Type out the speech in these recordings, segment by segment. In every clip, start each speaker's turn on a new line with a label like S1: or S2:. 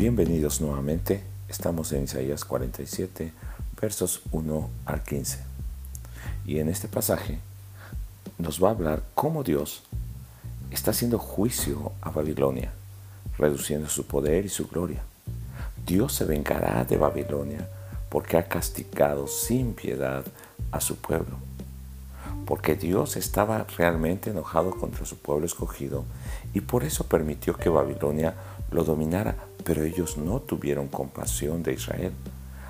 S1: Bienvenidos nuevamente. Estamos en Isaías 47, versos 1 al 15. Y en este pasaje nos va a hablar cómo Dios está haciendo juicio a Babilonia, reduciendo su poder y su gloria. Dios se vengará de Babilonia porque ha castigado sin piedad a su pueblo. Porque Dios estaba realmente enojado contra su pueblo escogido y por eso permitió que Babilonia lo dominara, pero ellos no tuvieron compasión de Israel.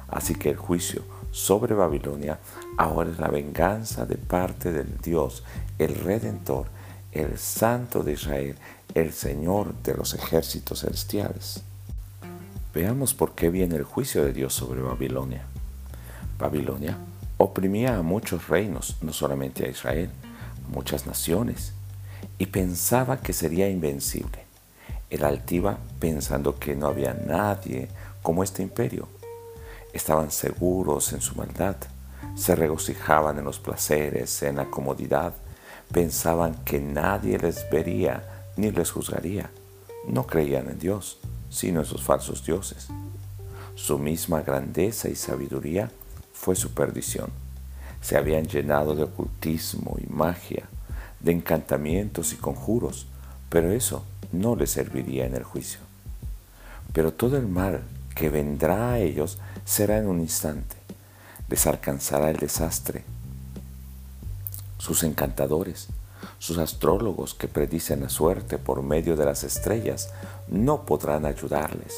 S1: Así que el juicio sobre Babilonia ahora es la venganza de parte del Dios, el Redentor, el Santo de Israel, el Señor de los ejércitos celestiales. Veamos por qué viene el juicio de Dios sobre Babilonia. Babilonia oprimía a muchos reinos, no solamente a Israel, a muchas naciones, y pensaba que sería invencible. Era altiva pensando que no había nadie como este imperio. Estaban seguros en su maldad, se regocijaban en los placeres, en la comodidad, pensaban que nadie les vería ni les juzgaría. No creían en Dios, sino en sus falsos dioses. Su misma grandeza y sabiduría fue su perdición. Se habían llenado de ocultismo y magia, de encantamientos y conjuros, pero eso no les serviría en el juicio. Pero todo el mal que vendrá a ellos será en un instante. Les alcanzará el desastre. Sus encantadores, sus astrólogos que predicen la suerte por medio de las estrellas no podrán ayudarles.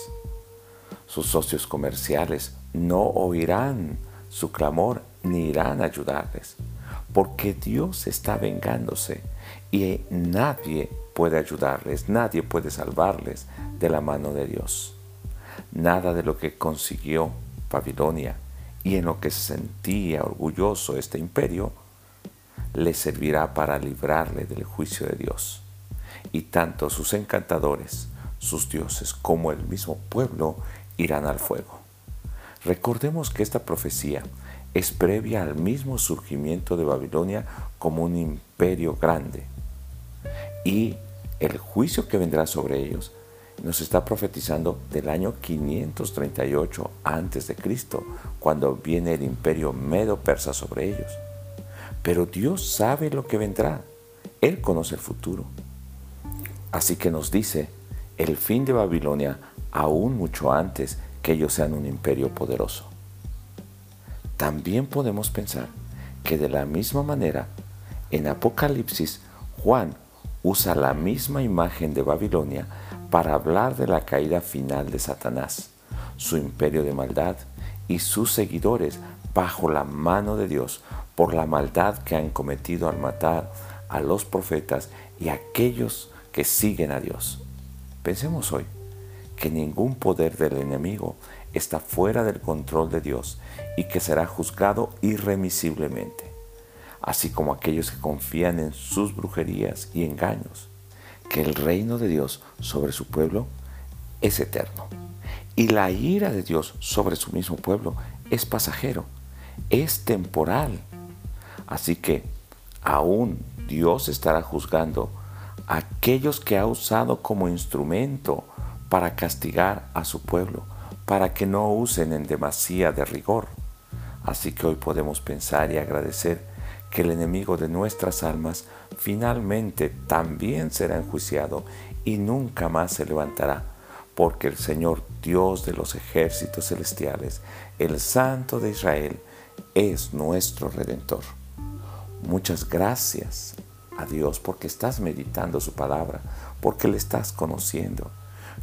S1: Sus socios comerciales no oirán su clamor ni irán a ayudarles, porque Dios está vengándose y nadie puede ayudarles, nadie puede salvarles de la mano de Dios. Nada de lo que consiguió Babilonia y en lo que se sentía orgulloso este imperio le servirá para librarle del juicio de Dios. Y tanto sus encantadores, sus dioses, como el mismo pueblo irán al fuego. Recordemos que esta profecía es previa al mismo surgimiento de Babilonia como un imperio grande. Y el juicio que vendrá sobre ellos nos está profetizando del año 538 a.C., cuando viene el imperio medo-persa sobre ellos. Pero Dios sabe lo que vendrá. Él conoce el futuro. Así que nos dice el fin de Babilonia aún mucho antes que ellos sean un imperio poderoso. También podemos pensar que de la misma manera, en Apocalipsis, Juan usa la misma imagen de Babilonia para hablar de la caída final de Satanás, su imperio de maldad y sus seguidores bajo la mano de Dios por la maldad que han cometido al matar a los profetas y a aquellos que siguen a Dios. Pensemos hoy que ningún poder del enemigo está fuera del control de Dios y que será juzgado irremisiblemente, así como aquellos que confían en sus brujerías y engaños, que el reino de Dios sobre su pueblo es eterno y la ira de Dios sobre su mismo pueblo es pasajero, es temporal. Así que aún Dios estará juzgando a aquellos que ha usado como instrumento para castigar a su pueblo, para que no usen en demasía de rigor. Así que hoy podemos pensar y agradecer que el enemigo de nuestras almas finalmente también será enjuiciado y nunca más se levantará, porque el Señor Dios de los ejércitos celestiales, el Santo de Israel, es nuestro Redentor. Muchas gracias a Dios porque estás meditando su palabra, porque le estás conociendo.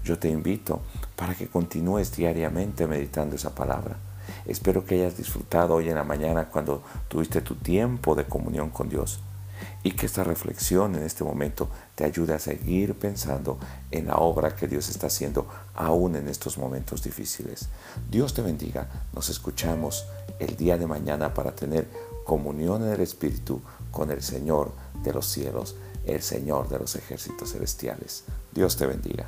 S1: Yo te invito para que continúes diariamente meditando esa palabra. Espero que hayas disfrutado hoy en la mañana cuando tuviste tu tiempo de comunión con Dios y que esta reflexión en este momento te ayude a seguir pensando en la obra que Dios está haciendo aún en estos momentos difíciles. Dios te bendiga. Nos escuchamos el día de mañana para tener comunión en el Espíritu con el Señor de los cielos, el Señor de los ejércitos celestiales. Dios te bendiga.